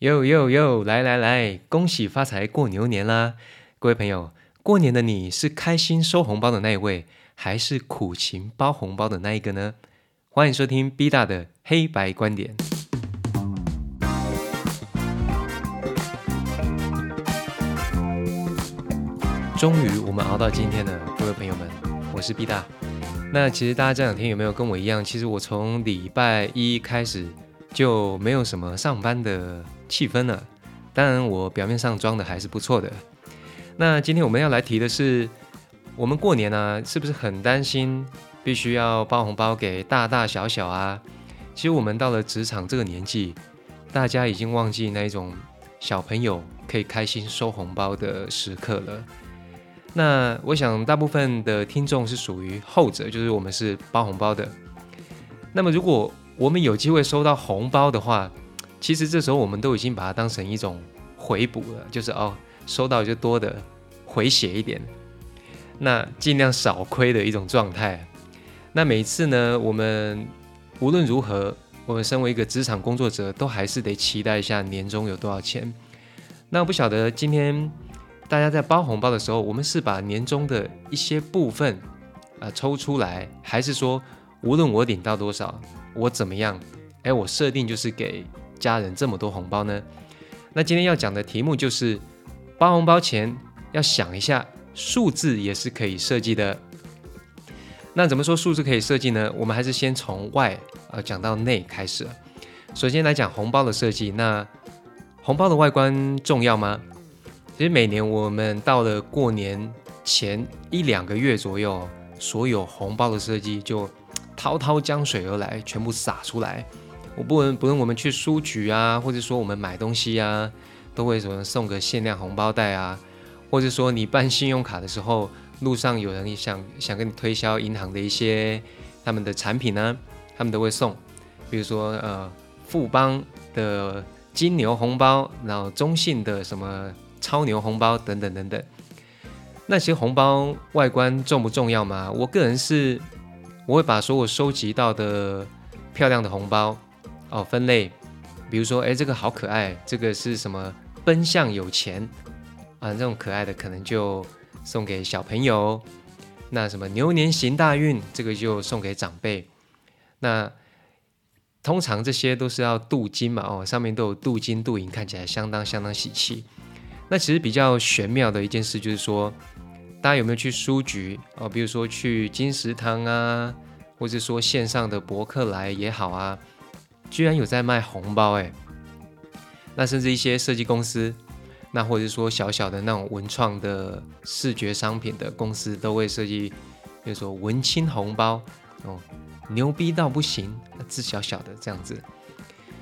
哟哟哟，来来来，恭喜发财，过牛年啦！各位朋友，过年的你是开心收红包的那一位，还是苦情包红包的那一个呢？欢迎收听 B 大的黑白观点。终于，我们熬到今天了，各位朋友们，我是 B 大。那其实大家这两天有没有跟我一样？其实我从礼拜一开始就没有什么上班的气氛了。当然，我表面上装的还是不错的。那今天我们要来提的是，我们过年呢，是不是很担心必须要包红包给大大小小啊？其实我们到了职场这个年纪，大家已经忘记那一种小朋友可以开心收红包的时刻了。那我想，大部分的听众是属于后者，就是我们是包红包的。那么，如果我们有机会收到红包的话，其实这时候我们都已经把它当成一种回补了，就是哦，收到就多的回血一点，那尽量少亏的一种状态。那每次呢，我们无论如何，我们身为一个职场工作者，都还是得期待一下年终有多少钱。那不晓得今天。大家在包红包的时候，我们是把年终的一些部分啊抽出来，还是说无论我领到多少，我怎么样，哎，我设定就是给家人这么多红包呢？那今天要讲的题目就是包红包前要想一下，数字也是可以设计的。那怎么说数字可以设计呢？我们还是先从外呃讲到内开始。首先来讲红包的设计，那红包的外观重要吗？其实每年我们到了过年前一两个月左右，所有红包的设计就滔滔江水而来，全部撒出来。不论不论我们去书局啊，或者说我们买东西啊，都会什么送个限量红包袋啊，或者说你办信用卡的时候，路上有人想想跟你推销银行的一些他们的产品呢，他们都会送，比如说呃富邦的金牛红包，然后中信的什么。超牛红包等等等等，那些红包外观重不重要吗？我个人是，我会把所有收集到的漂亮的红包哦分类，比如说，哎，这个好可爱，这个是什么？奔向有钱啊，这种可爱的可能就送给小朋友。那什么牛年行大运，这个就送给长辈。那通常这些都是要镀金嘛，哦，上面都有镀金镀银，看起来相当相当喜气。那其实比较玄妙的一件事就是说，大家有没有去书局哦？比如说去金石堂啊，或者说线上的博客来也好啊，居然有在卖红包哎。那甚至一些设计公司，那或者说小小的那种文创的视觉商品的公司，都会设计，比如说文青红包哦，牛逼到不行，字小小的这样子，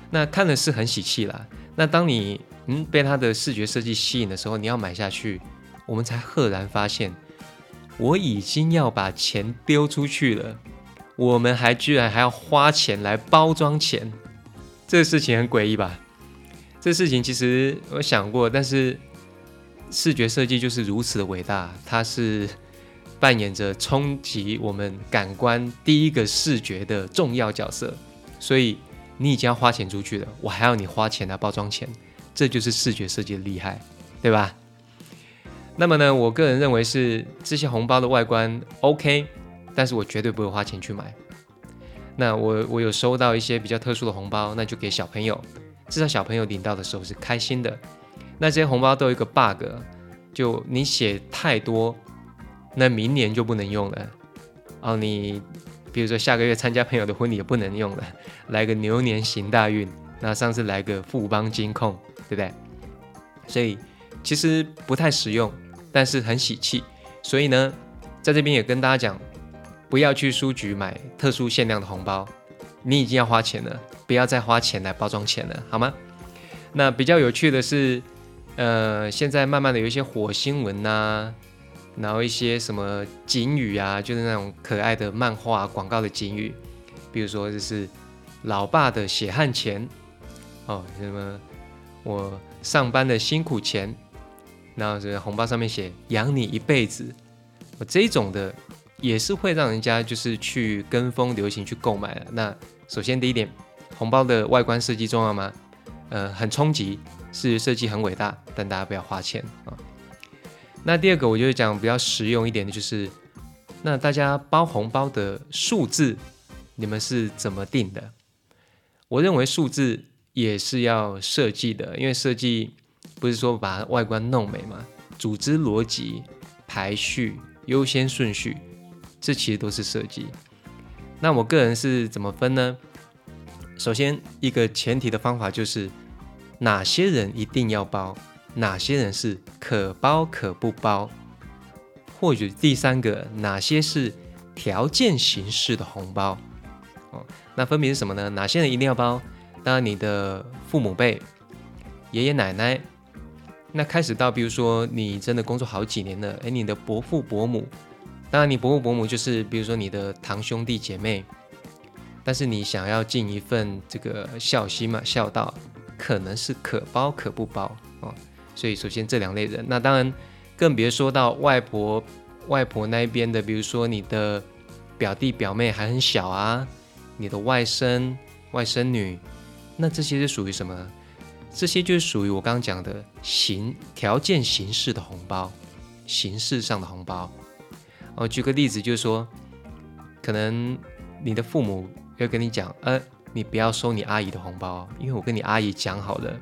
那看的是很喜气啦。那当你嗯，被它的视觉设计吸引的时候，你要买下去，我们才赫然发现，我已经要把钱丢出去了，我们还居然还要花钱来包装钱，这个事情很诡异吧？这事情其实我想过，但是视觉设计就是如此的伟大，它是扮演着冲击我们感官第一个视觉的重要角色，所以你已经要花钱出去了，我还要你花钱来包装钱。这就是视觉设计的厉害，对吧？那么呢，我个人认为是这些红包的外观 OK，但是我绝对不会花钱去买。那我我有收到一些比较特殊的红包，那就给小朋友，至少小朋友领到的时候是开心的。那这些红包都有一个 bug，就你写太多，那明年就不能用了。哦，你比如说下个月参加朋友的婚礼也不能用了，来个牛年行大运。那上次来个富邦金控。对不对？所以其实不太实用，但是很喜气。所以呢，在这边也跟大家讲，不要去书局买特殊限量的红包，你已经要花钱了，不要再花钱来包装钱了，好吗？那比较有趣的是，呃，现在慢慢的有一些火星文呐，然后一些什么警语啊，就是那种可爱的漫画广告的警语，比如说就是老爸的血汗钱，哦，什么。我上班的辛苦钱，然后这红包上面写养你一辈子，我这种的也是会让人家就是去跟风流行去购买的。那首先第一点，红包的外观设计重要吗？呃很冲击，视觉设计很伟大，但大家不要花钱啊。那第二个，我就讲比较实用一点的，就是那大家包红包的数字，你们是怎么定的？我认为数字也是要设计的，因为设计不是说把外观弄美嘛，组织逻辑、排序、优先顺序，这其实都是设计。那我个人是怎么分呢？首先，一个前提的方法就是哪些人一定要包，哪些人是可包可不包。或许第三个，哪些是条件形式的红包？哦，那分别是什么呢？哪些人一定要包？当然，你的父母辈、爷爷奶奶。那开始到，比如说你真的工作好几年了，诶，你的伯父伯母。当然，你伯父伯母就是，比如说你的堂兄弟姐妹，但是你想要尽一份这个孝心嘛，孝道，可能是可包可不包哦。所以，首先这两类人，那当然更别说到外婆、外婆那边的，比如说你的表弟表妹还很小啊，你的外甥、外甥女，那这些是属于什么？这些就是属于我刚刚讲的形条件形式的红包，形式上的红包。我举个例子，就是说，可能你的父母要跟你讲，呃，你不要收你阿姨的红包，因为我跟你阿姨讲好了，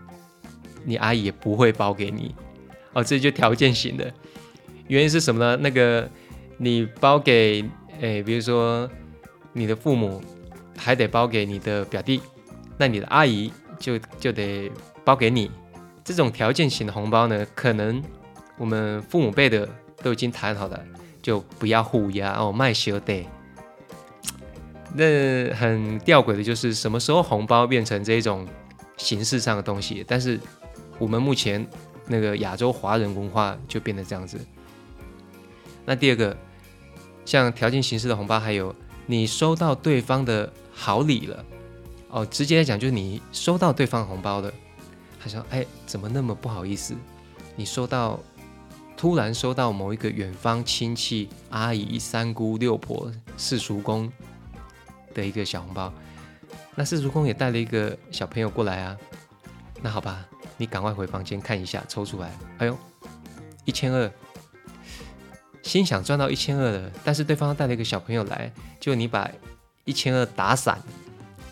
你阿姨也不会包给你。哦，这就条件型的，原因是什么呢？那个你包给，诶，比如说你的父母还得包给你的表弟，那你的阿姨就就得包给你。这种条件型的红包呢，可能我们父母辈的都已经谈好了。就不要互压哦，卖小的。那很吊诡的就是，什么时候红包变成这种形式上的东西？但是我们目前那个亚洲华人文化就变得这样子。那第二个，像条件形式的红包，还有你收到对方的好礼了哦，直接来讲就是你收到对方红包了，他说：“哎，怎么那么不好意思？你收到。”突然收到某一个远方亲戚、阿姨、三姑、六婆、四叔公的一个小红包，那四叔公也带了一个小朋友过来啊。那好吧，你赶快回房间看一下，抽出来。哎呦，一千二，心想赚到一千二了，但是对方带了一个小朋友来，就你把一千二打散，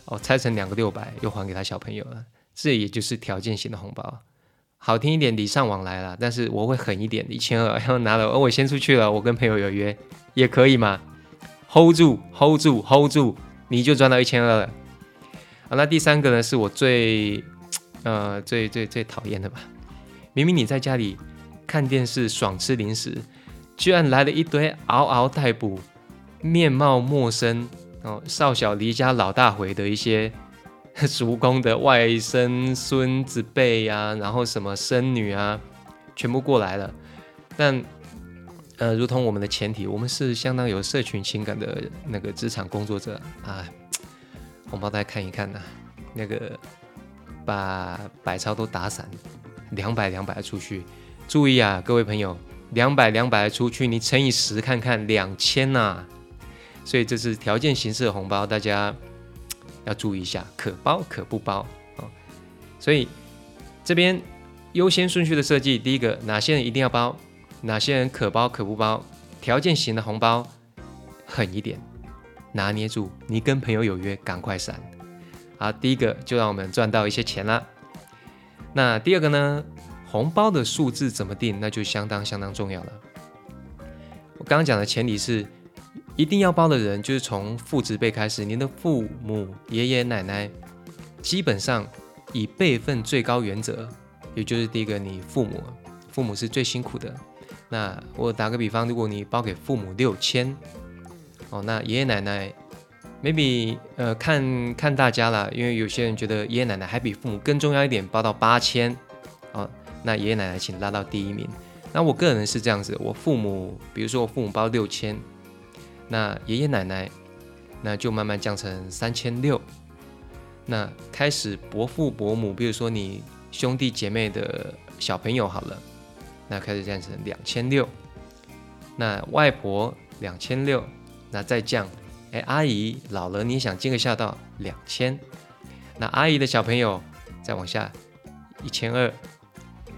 哦，拆成两个六百，又还给他小朋友了。这也就是条件型的红包。好听一点，礼尚往来了，但是我会狠一点，一千二要拿了，而我先出去了，我跟朋友有约，也可以嘛？Hold 住，Hold 住，Hold 住，你就赚到一千二了。好，那第三个呢，是我最呃最最最讨厌的吧？明明你在家里看电视爽吃零食，居然来了一堆嗷嗷待哺、面貌陌生哦，少小离家老大回的一些。叔公的外甥、孙子辈呀，然后什么孙女啊，全部过来了。但呃，如同我们的前提，我们是相当有社群情感的那个职场工作者啊。红包袋看一看呐，那个把百钞都打散，两百两百出去。注意啊，各位朋友，两百两百出去，你乘以十看看，两千呐。所以这是条件形式的红包，大家。要注意一下，可包可不包啊。所以这边优先顺序的设计，第一个哪些人一定要包，哪些人可包可不包，条件型的红包狠一点，拿捏住。你跟朋友有约，赶快闪。好，第一个就让我们赚到一些钱啦。那第二个呢，红包的数字怎么定，那就相当相当重要了。我刚刚讲的前提是。一定要包的人，就是从父执辈开始，您的父母、爷爷奶奶，基本上以辈分最高原则，也就是第一个，你父母，父母是最辛苦的。那我打个比方，如果你包给父母六千，哦，那爷爷奶奶，maybe 呃看看大家啦，因为有些人觉得爷爷奶奶还比父母更重要一点，包到八千，哦，那爷爷奶奶请拉到第一名。那我个人是这样子，我父母，比如说我父母包六千。那爷爷奶奶，那就慢慢降成三千六。那开始伯父伯母，比如说你兄弟姐妹的小朋友好了，那开始降成两千六。那外婆两千六，那再降，哎，阿姨老了，你想尽个孝道，两千。那阿姨的小朋友再往下一千二，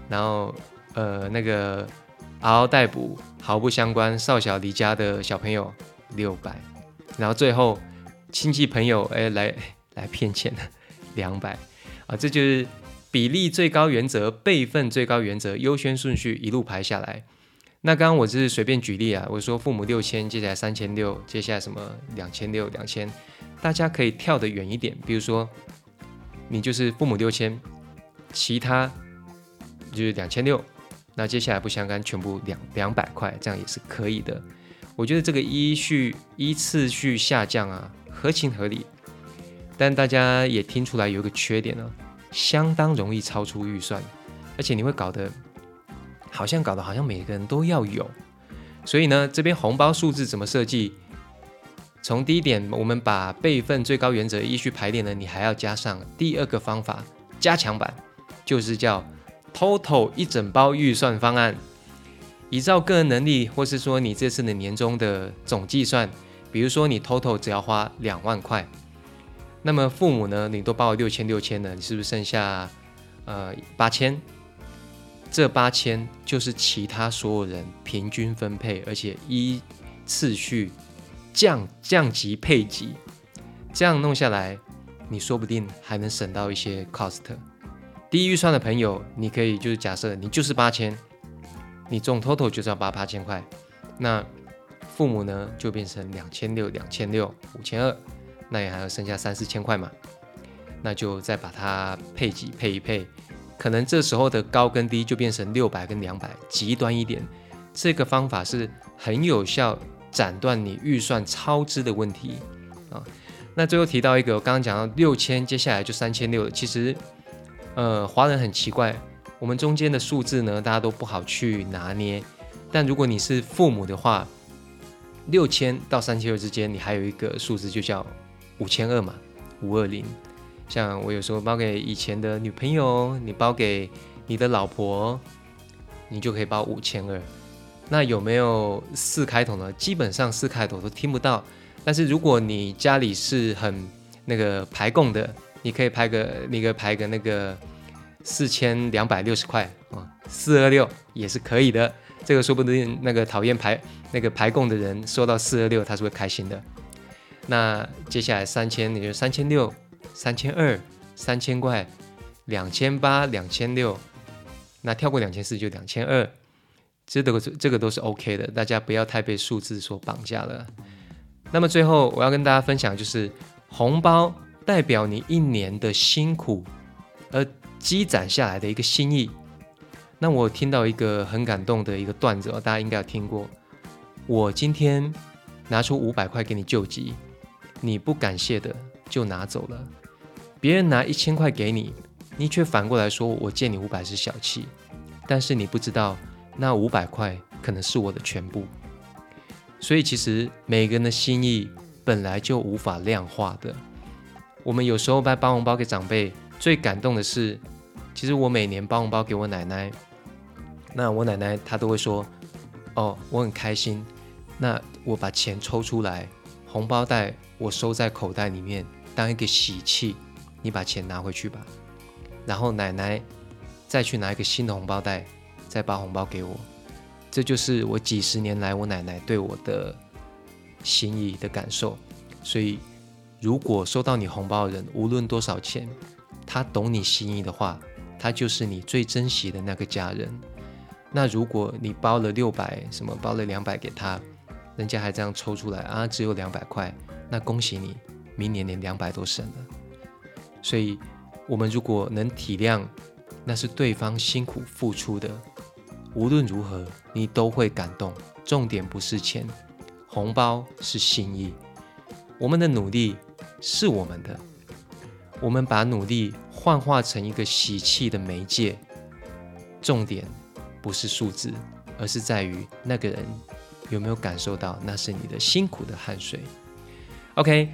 然后呃那个嗷嗷待哺、毫不相关、少小离家的小朋友六百，然后最后亲戚朋友哎来来骗钱的两百啊，这就是比例最高原则、辈分最高原则、优先顺序一路排下来。那刚刚我是随便举例啊，我说父母六千，接下来三千六，接下来什么两千六、两千，大家可以跳得远一点，比如说你就是父母六千，其他就是两千六，那接下来不相干，全部两两百块，这样也是可以的。我觉得这个依序依次序下降啊，合情合理。但大家也听出来有一个缺点呢，相当容易超出预算，而且你会搞得。好像搞得好像每个人都要有，所以呢，这边红包数字怎么设计？从第一点，我们把备份最高原则依序排列呢，你还要加上第二个方法，加强版，就是叫 total 一整包预算方案，依照个人能力，或是说你这次的年终的总计算，比如说你 total 只要花两万块，那么父母呢，你都包了六千六千了，你是不是剩下呃八千？这八千就是其他所有人平均分配，而且依次序降降级配给，这样弄下来，你说不定还能省到一些 cost。低预算的朋友，你可以就是假设你就是八千，你总 total 就是要八八千块，那父母呢就变成两千六、两千六、五千二，那也还要剩下三四千块嘛，那就再把它配给配一配。可能这时候的高跟低就变成六百跟两百，极端一点，这个方法是很有效斩断你预算超支的问题啊。那最后提到一个，我刚刚讲到六千，接下来就三千六了。其实，呃，华人很奇怪，我们中间的数字呢，大家都不好去拿捏。但如果你是父母的话，六千到三千二之间，你还有一个数字就叫五千二嘛，五二零。像我有时候包给以前的女朋友，你包给你的老婆，你就可以包五千二。那有没有四开头呢？基本上四开头都听不到。但是如果你家里是很那个排供的，你可以拍个那个排个那个四千两百六十块啊，四二六也是可以的。这个说不定那个讨厌排那个排供的人收到四二六，他是会开心的。那接下来三千，你就三千六。三千二，三千块，两千八，两千六，那跳过两千四就两千二，这都这个都是 OK 的，大家不要太被数字所绑架了。那么最后我要跟大家分享，就是红包代表你一年的辛苦而积攒下来的一个心意。那我听到一个很感动的一个段子哦，大家应该有听过。我今天拿出五百块给你救急，你不感谢的就拿走了。别人拿一千块给你，你却反过来说我借你五百是小气，但是你不知道那五百块可能是我的全部。所以其实每个人的心意本来就无法量化的。我们有时候在包红包给长辈，最感动的是，其实我每年包红包给我奶奶，那我奶奶她都会说，哦，我很开心。那我把钱抽出来，红包袋我收在口袋里面，当一个喜气。你把钱拿回去吧，然后奶奶再去拿一个新的红包袋，再包红包给我。这就是我几十年来我奶奶对我的心意的感受。所以，如果收到你红包的人，无论多少钱，他懂你心意的话，他就是你最珍惜的那个家人。那如果你包了六百，什么包了两百给他，人家还这样抽出来啊，只有两百块，那恭喜你，明年连两百都省了。所以，我们如果能体谅，那是对方辛苦付出的，无论如何，你都会感动。重点不是钱，红包是心意。我们的努力是我们的，我们把努力幻化成一个喜气的媒介。重点不是数字，而是在于那个人有没有感受到那是你的辛苦的汗水。OK。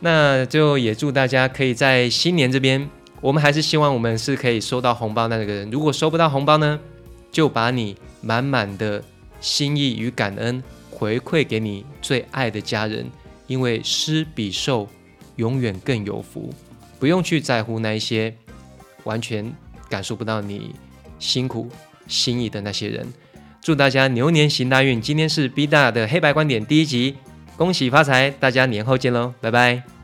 那就也祝大家可以在新年这边，我们还是希望我们是可以收到红包那个人。如果收不到红包呢，就把你满满的心意与感恩回馈给你最爱的家人，因为施比受永远更有福。不用去在乎那一些完全感受不到你辛苦心意的那些人。祝大家牛年行大运！今天是 B 大的黑白观点第一集，恭喜发财！大家年后见喽，拜拜。